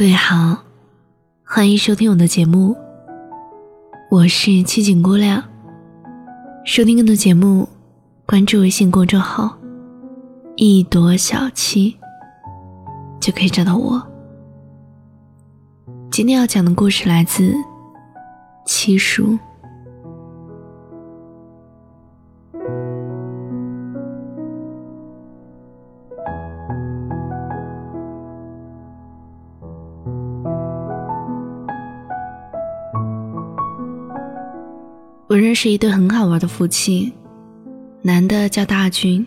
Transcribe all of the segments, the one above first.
各位好，欢迎收听我的节目，我是七景姑娘。收听更多节目，关注微信公众号“一朵小七”，就可以找到我。今天要讲的故事来自七叔。是一对很好玩的夫妻，男的叫大军，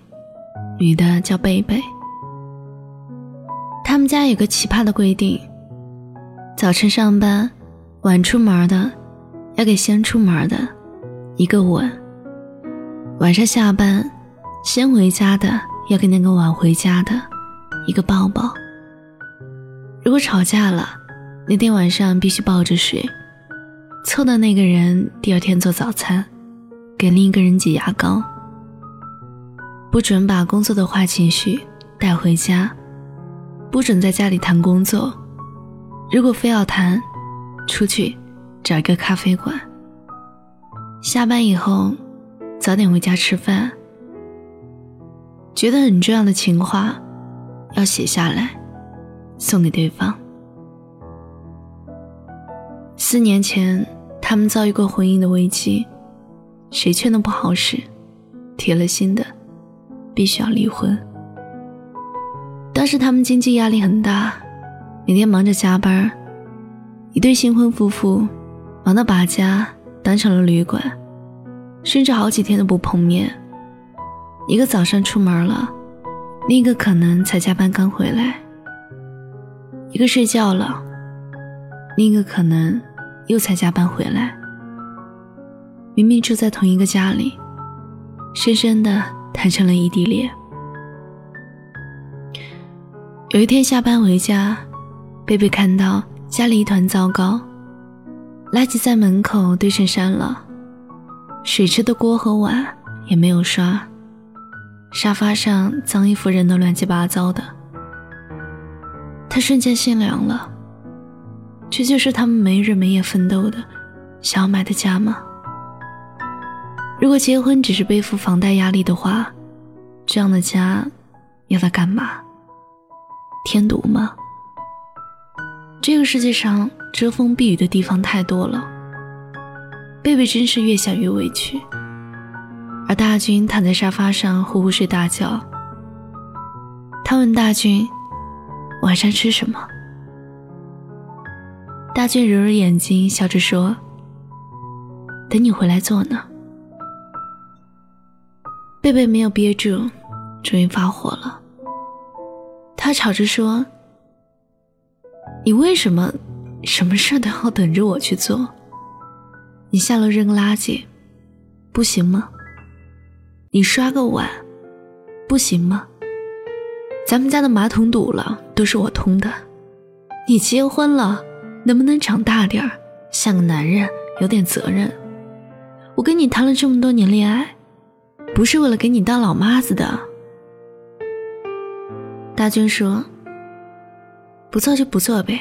女的叫贝贝。他们家有个奇葩的规定：早晨上班，晚出门的要给先出门的一个吻；晚上下班，先回家的要给那个晚回家的一个抱抱。如果吵架了，那天晚上必须抱着睡。凑的那个人第二天做早餐，给另一个人挤牙膏。不准把工作的坏情绪带回家，不准在家里谈工作。如果非要谈，出去找一个咖啡馆。下班以后，早点回家吃饭。觉得很重要的情话，要写下来，送给对方。四年前。他们遭遇过婚姻的危机，谁劝都不好使，铁了心的，必须要离婚。当时他们经济压力很大，每天忙着加班，一对新婚夫妇忙到把家当成了旅馆，甚至好几天都不碰面。一个早上出门了，另一个可能才加班刚回来；一个睡觉了，另一个可能。又才加班回来，明明住在同一个家里，深深的谈成了异地恋。有一天下班回家，贝贝看到家里一团糟糕，垃圾在门口堆成山了，水池的锅和碗也没有刷，沙发上脏衣服扔得乱七八糟的，他瞬间心凉了。这就是他们没日没夜奋斗的想要买的家吗？如果结婚只是背负房贷压力的话，这样的家要它干嘛？添堵吗？这个世界上遮风避雨的地方太多了。贝贝真是越想越委屈，而大军躺在沙发上呼呼睡大觉。他问大军：“晚上吃什么？”大军揉揉眼睛，笑着说：“等你回来做呢。”贝贝没有憋住，终于发火了。他吵着说：“你为什么什么事都要等着我去做？你下楼扔个垃圾，不行吗？你刷个碗，不行吗？咱们家的马桶堵了，都是我通的。你结婚了。”能不能长大点儿，像个男人，有点责任？我跟你谈了这么多年恋爱，不是为了给你当老妈子的。大军说：“不做就不做呗，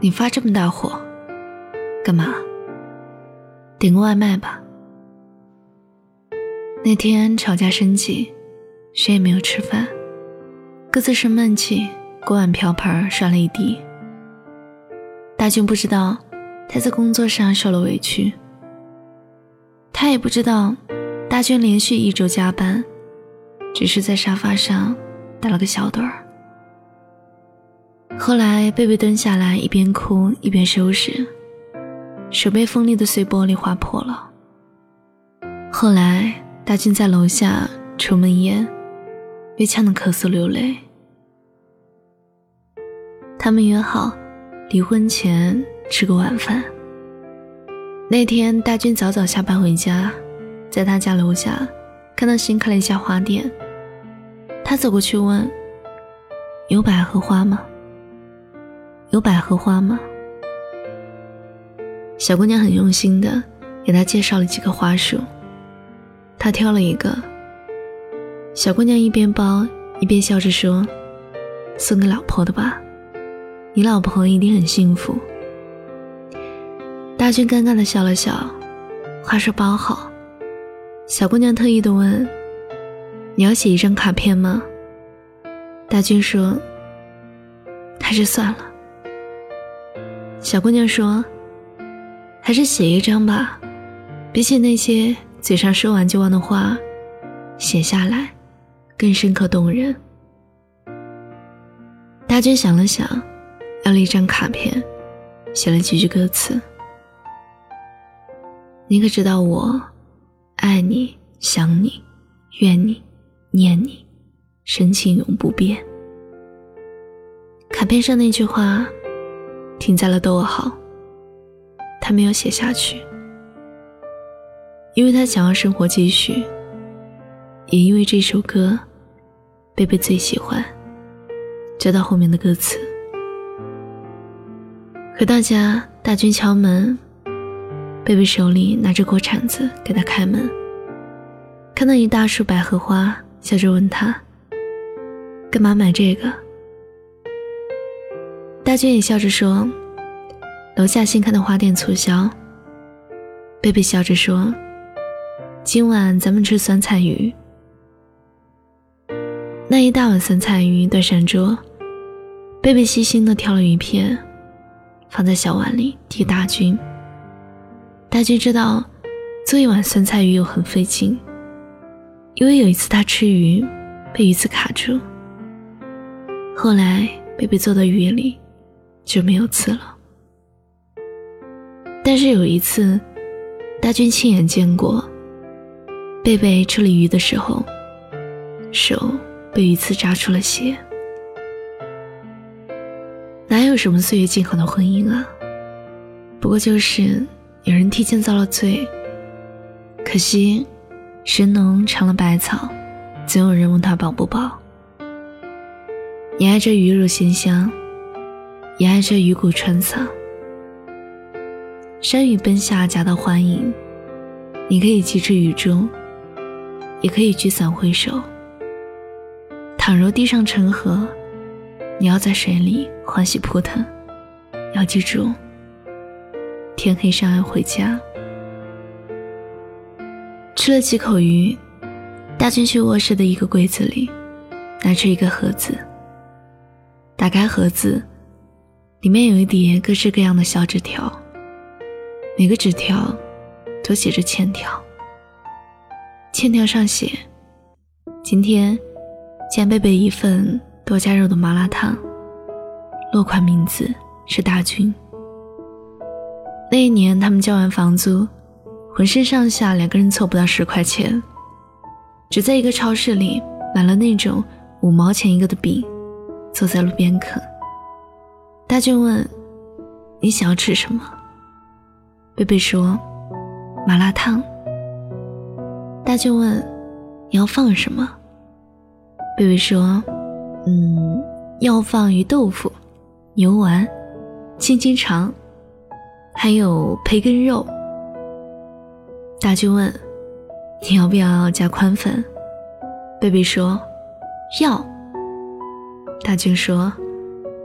你发这么大火，干嘛？点个外卖吧。”那天吵架生气，谁也没有吃饭，各自生闷气，锅碗瓢盆摔了一地。大军不知道他在工作上受了委屈，他也不知道大军连续一周加班，只是在沙发上打了个小盹儿。后来贝贝蹲下来，一边哭一边收拾，手被锋利的碎玻璃划破了。后来大军在楼下抽闷烟，被呛得咳嗽流泪。他们约好。离婚前吃个晚饭。那天大军早早下班回家，在他家楼下看到新开了一家花店，他走过去问：“有百合花吗？有百合花吗？”小姑娘很用心的给他介绍了几个花束，他挑了一个。小姑娘一边包一边笑着说：“送给老婆的吧。”你老婆一定很幸福。”大军尴尬的笑了笑，话说包好。小姑娘特意的问：“你要写一张卡片吗？”大军说：“还是算了。”小姑娘说：“还是写一张吧，比起那些嘴上说完就忘的话，写下来更深刻动人。”大军想了想，要了一张卡片，写了几句歌词：“你可知道我爱你、想你、怨你、念你。”深情永不变。卡片上那句话停在了逗号，他没有写下去，因为他想要生活继续，也因为这首歌，贝贝最喜欢。接到后面的歌词，回到家，大军敲门，贝贝手里拿着锅铲子给他开门，看到一大束百合花，笑着问他。干嘛买这个？大军也笑着说：“楼下新开的花店促销。”贝贝笑着说：“今晚咱们吃酸菜鱼。”那一大碗酸菜鱼端上桌，贝贝细心的挑了鱼片，放在小碗里递大军。大军知道做一碗酸菜鱼又很费劲，因为有一次他吃鱼被鱼刺卡住。后来，贝贝做的鱼里就没有刺了。但是有一次，大军亲眼见过贝贝吃了鱼的时候，手被鱼刺扎出了血。哪有什么岁月静好的婚姻啊？不过就是有人提前遭了罪。可惜，神农尝了百草，总有人问他饱不饱。你爱这鱼肉鲜香，也爱这鱼骨穿嗓。山雨奔下，夹道欢迎。你可以寄至雨中，也可以举伞挥手。倘若地上成河，你要在水里欢喜扑腾。要记住，天黑上岸回家。吃了几口鱼，大军去卧室的一个柜子里，拿出一个盒子。打开盒子，里面有一叠各式各样的小纸条，每个纸条都写着欠条。欠条上写：“今天欠贝贝一份多加肉的麻辣烫。”落款名字是大军。那一年他们交完房租，浑身上下两个人凑不到十块钱，只在一个超市里买了那种五毛钱一个的饼。坐在路边啃。大俊问：“你想要吃什么？”贝贝说：“麻辣烫。”大俊问：“你要放什么？”贝贝说：“嗯，要放鱼豆腐、牛丸、青筋肠，还有培根肉。”大军问：“你要不要加宽粉？”贝贝说：“要。”大军说：“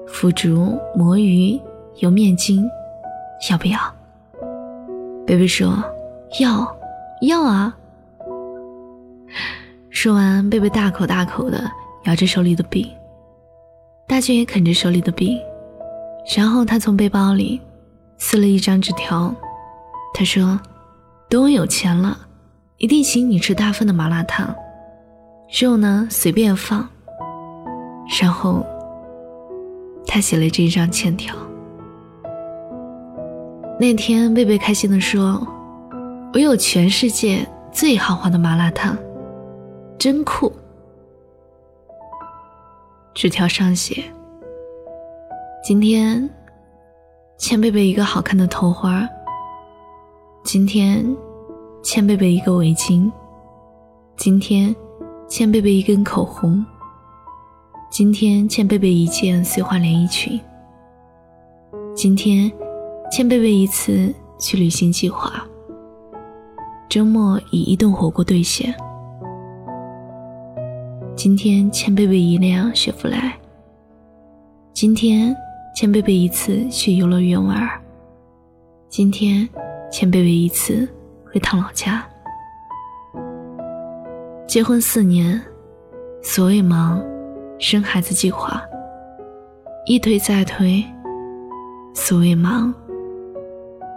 腐竹、魔芋、油面筋，要不要？”贝贝说：“要，要啊！”说完，贝贝大口大口的咬着手里的饼，大军也啃着手里的饼，然后他从背包里撕了一张纸条，他说：“等我有钱了，一定请你吃大份的麻辣烫，肉呢随便放。”然后，他写了这一张欠条。那天，贝贝开心地说：“我有全世界最豪华的麻辣烫，真酷。”纸条上写：“今天欠贝贝一个好看的头花。今天欠贝贝一个围巾。今天欠贝贝一根口红。”今天欠贝贝一件碎花连衣裙。今天欠贝贝一次去旅行计划。周末以一顿火锅兑现。今天欠贝贝一辆雪佛兰。今天欠贝贝一次去游乐园玩今天欠贝贝一次回趟老家。结婚四年，所谓忙，生孩子计划一推再推。所谓忙，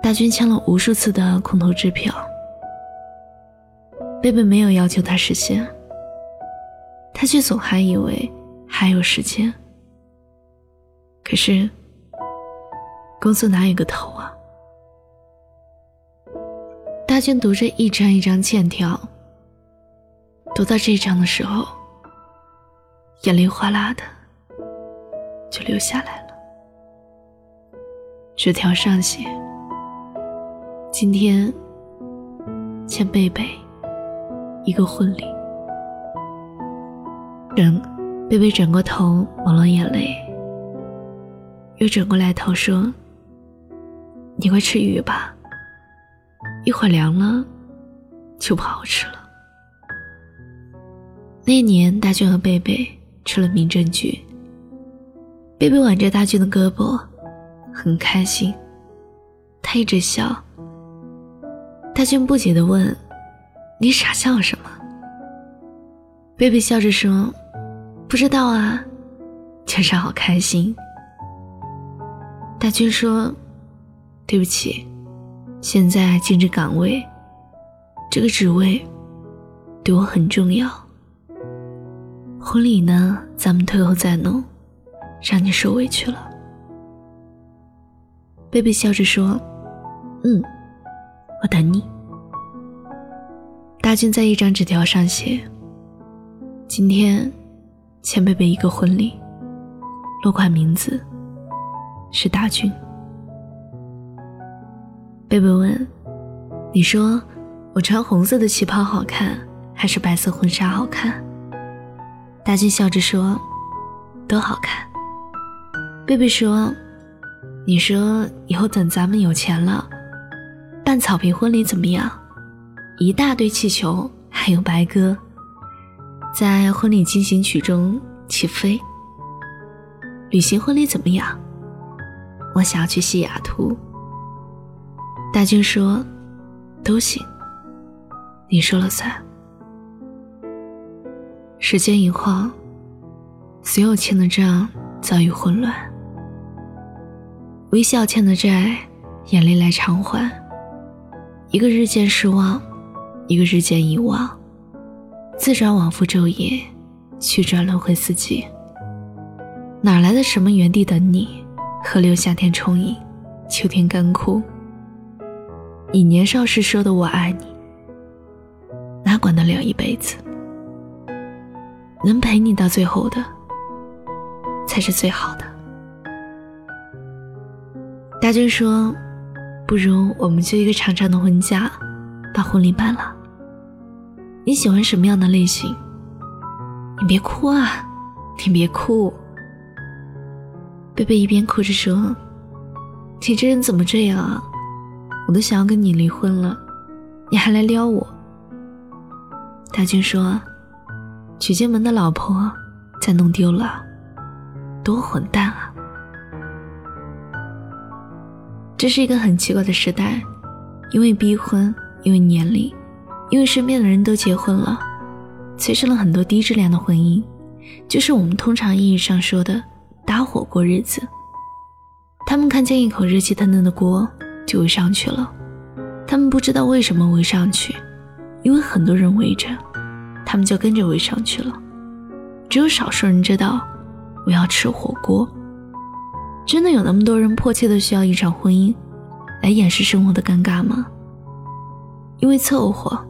大军签了无数次的空头支票。贝贝没有要求他实现，他却总还以为还有时间。可是，工作哪有个头啊？大军读着一张一张欠条，读到这张的时候，眼泪哗啦的就流下来了。纸条上写：“今天欠贝贝一个婚礼。”人贝贝转过头抹了眼泪，又转过来头说：“你快吃鱼吧，一会儿凉了就不好吃了。”那年，大俊和贝贝吃了民政局。贝贝挽着大俊的胳膊。很开心，他一直笑。大军不解地问：“你傻笑什么？”贝贝笑着说：“不知道啊，就是好开心。”大军说：“对不起，现在兼职岗位，这个职位对我很重要。婚礼呢，咱们退后再弄，让你受委屈了。”贝贝笑着说：“嗯，我等你。”大军在一张纸条上写：“今天欠贝贝一个婚礼，落款名字是大军。”贝贝问：“你说我穿红色的旗袍好看，还是白色婚纱好看？”大军笑着说：“都好看。”贝贝说。你说以后等咱们有钱了，办草坪婚礼怎么样？一大堆气球，还有白鸽，在婚礼进行曲中起飞。旅行婚礼怎么样？我想要去西雅图。大军说，都行，你说了算。时间一晃，所有欠的账早已混乱。微笑欠的债，眼泪来偿还。一个日渐失望，一个日渐遗忘，自转往复昼夜，曲转轮回四季。哪来的什么原地等你？河流夏天充盈，秋天干枯。你年少时说的我爱你，哪管得了一辈子？能陪你到最后的，才是最好的。大军说：“不如我们就一个长长的婚假，把婚礼办了。你喜欢什么样的类型？你别哭啊，你别哭。”贝贝一边哭着说：“你这人怎么这样啊？我都想要跟你离婚了，你还来撩我。”大军说：“娶进门的老婆再弄丢了，多混蛋啊！”这是一个很奇怪的时代，因为逼婚，因为年龄，因为身边的人都结婚了，催生了很多低质量的婚姻，就是我们通常意义上说的搭伙过日子。他们看见一口热气腾腾的锅就围上去了，他们不知道为什么围上去，因为很多人围着，他们就跟着围上去了。只有少数人知道，我要吃火锅。真的有那么多人迫切的需要一场婚姻，来掩饰生活的尴尬吗？因为凑合，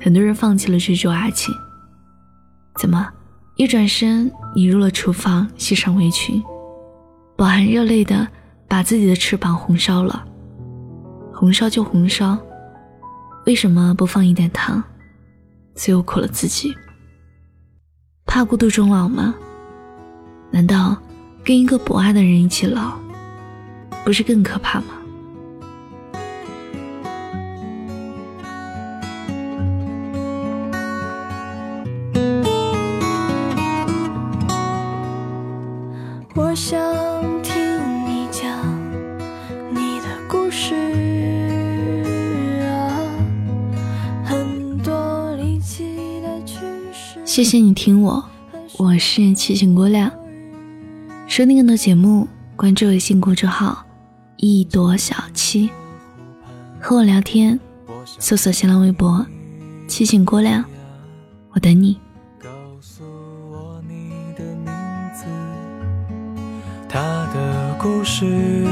很多人放弃了追逐爱情。怎么，一转身你入了厨房，系上围裙，饱含热泪的把自己的翅膀红烧了？红烧就红烧，为什么不放一点糖？最后苦了自己，怕孤独终老吗？难道？跟一个不爱的人一起老，不是更可怕吗？谢谢你听我，我是七情姑娘。收听更多节目，关注微信公众号“一朵小七”，和我聊天，搜索新浪微博“七情姑娘”，我等你。告诉我你的名字，他的故事。